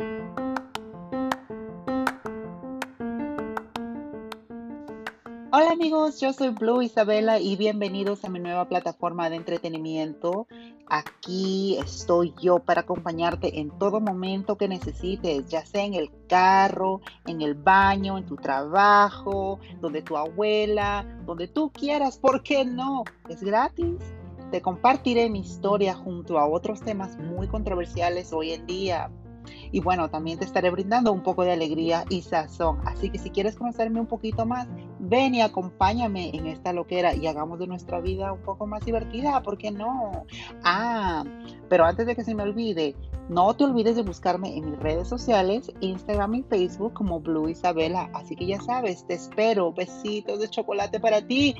Hola amigos, yo soy Blue Isabela y bienvenidos a mi nueva plataforma de entretenimiento. Aquí estoy yo para acompañarte en todo momento que necesites, ya sea en el carro, en el baño, en tu trabajo, donde tu abuela, donde tú quieras, ¿por qué no? Es gratis. Te compartiré mi historia junto a otros temas muy controversiales hoy en día. Y bueno, también te estaré brindando un poco de alegría y sazón. Así que si quieres conocerme un poquito más, ven y acompáñame en esta loquera y hagamos de nuestra vida un poco más divertida, ¿por qué no? Ah, pero antes de que se me olvide, no te olvides de buscarme en mis redes sociales, Instagram y Facebook como Blue Isabela. Así que ya sabes, te espero. Besitos de chocolate para ti.